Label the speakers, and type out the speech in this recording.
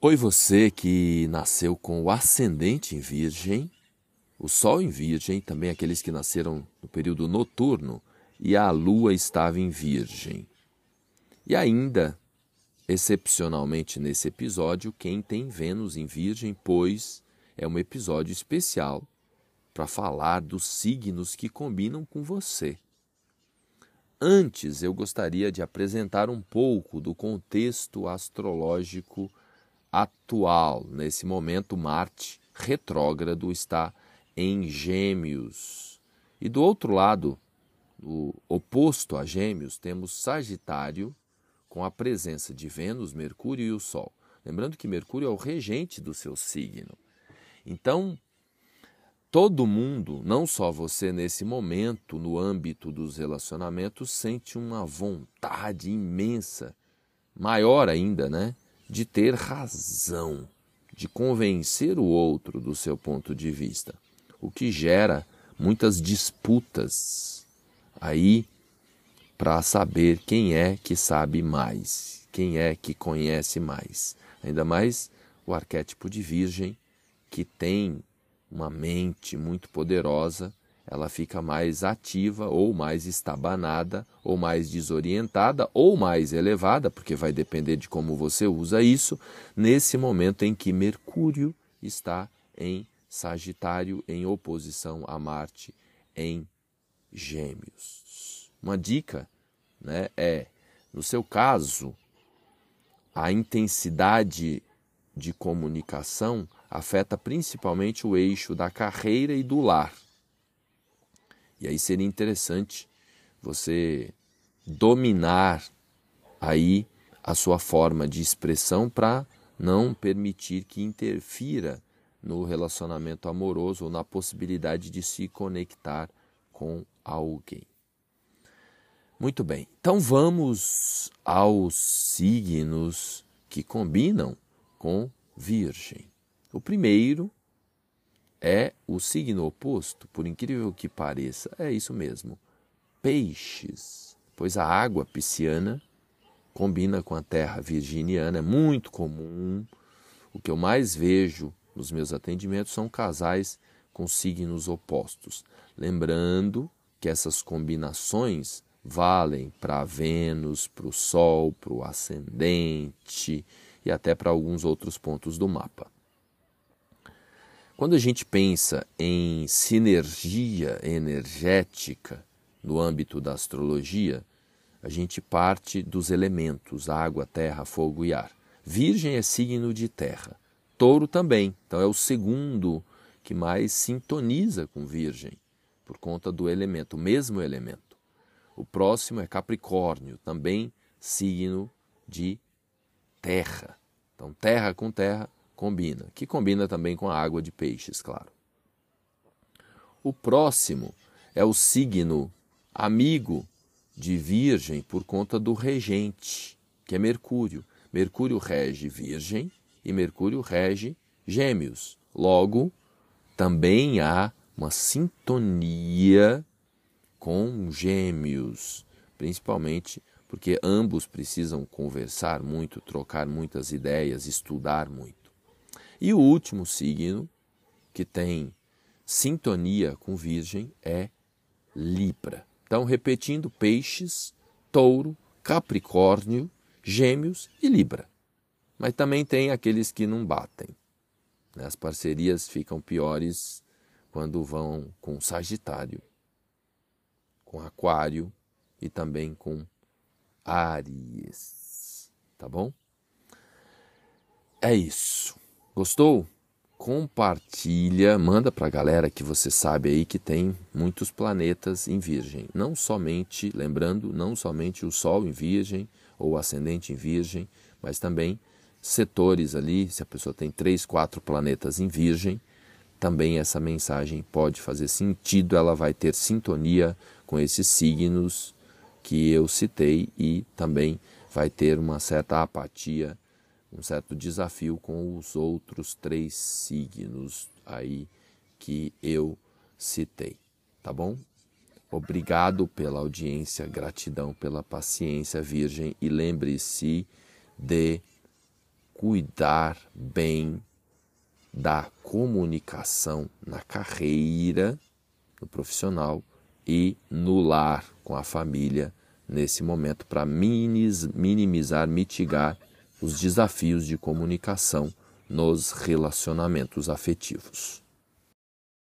Speaker 1: Oi, você que nasceu com o ascendente em Virgem, o Sol em Virgem, também aqueles que nasceram no período noturno e a Lua estava em Virgem. E ainda, excepcionalmente nesse episódio, quem tem Vênus em Virgem, pois é um episódio especial para falar dos signos que combinam com você. Antes, eu gostaria de apresentar um pouco do contexto astrológico atual. Nesse momento, Marte retrógrado está em Gêmeos. E do outro lado, o oposto a Gêmeos, temos Sagitário com a presença de Vênus, Mercúrio e o Sol. Lembrando que Mercúrio é o regente do seu signo. Então, todo mundo, não só você nesse momento, no âmbito dos relacionamentos, sente uma vontade imensa, maior ainda, né? De ter razão, de convencer o outro do seu ponto de vista, o que gera muitas disputas aí para saber quem é que sabe mais, quem é que conhece mais. Ainda mais o arquétipo de Virgem, que tem uma mente muito poderosa ela fica mais ativa ou mais estabanada ou mais desorientada ou mais elevada, porque vai depender de como você usa isso, nesse momento em que Mercúrio está em Sagitário em oposição a Marte em Gêmeos. Uma dica, né, é, no seu caso, a intensidade de comunicação afeta principalmente o eixo da carreira e do lar. E aí seria interessante você dominar aí a sua forma de expressão para não permitir que interfira no relacionamento amoroso ou na possibilidade de se conectar com alguém. Muito bem, então vamos aos signos que combinam com Virgem. O primeiro é o signo oposto, por incrível que pareça, é isso mesmo. Peixes, pois a água pisciana combina com a terra virginiana, é muito comum. O que eu mais vejo nos meus atendimentos são casais com signos opostos. Lembrando que essas combinações valem para Vênus, para o Sol, para o ascendente e até para alguns outros pontos do mapa. Quando a gente pensa em sinergia energética no âmbito da astrologia, a gente parte dos elementos água, terra, fogo e ar. Virgem é signo de terra, touro também, então é o segundo que mais sintoniza com Virgem, por conta do elemento, o mesmo elemento. O próximo é Capricórnio, também signo de terra. Então, terra com terra, combina, que combina também com a água de peixes, claro. O próximo é o signo amigo de Virgem por conta do regente, que é Mercúrio. Mercúrio rege Virgem e Mercúrio rege Gêmeos. Logo, também há uma sintonia com Gêmeos, principalmente porque ambos precisam conversar muito, trocar muitas ideias, estudar muito. E o último signo que tem sintonia com Virgem é Libra. Então, repetindo: Peixes, Touro, Capricórnio, Gêmeos e Libra. Mas também tem aqueles que não batem. Né? As parcerias ficam piores quando vão com Sagitário, com Aquário e também com Áries. Tá bom? É isso. Gostou? Compartilha, manda para a galera que você sabe aí que tem muitos planetas em Virgem. Não somente, lembrando, não somente o Sol em Virgem ou o ascendente em Virgem, mas também setores ali. Se a pessoa tem três, quatro planetas em Virgem, também essa mensagem pode fazer sentido, ela vai ter sintonia com esses signos que eu citei e também vai ter uma certa apatia um certo desafio com os outros três signos aí que eu citei, tá bom? Obrigado pela audiência, gratidão pela paciência, Virgem, e lembre-se de cuidar bem da comunicação na carreira, no profissional e no lar com a família nesse momento para minimizar, mitigar os desafios de comunicação nos relacionamentos afetivos.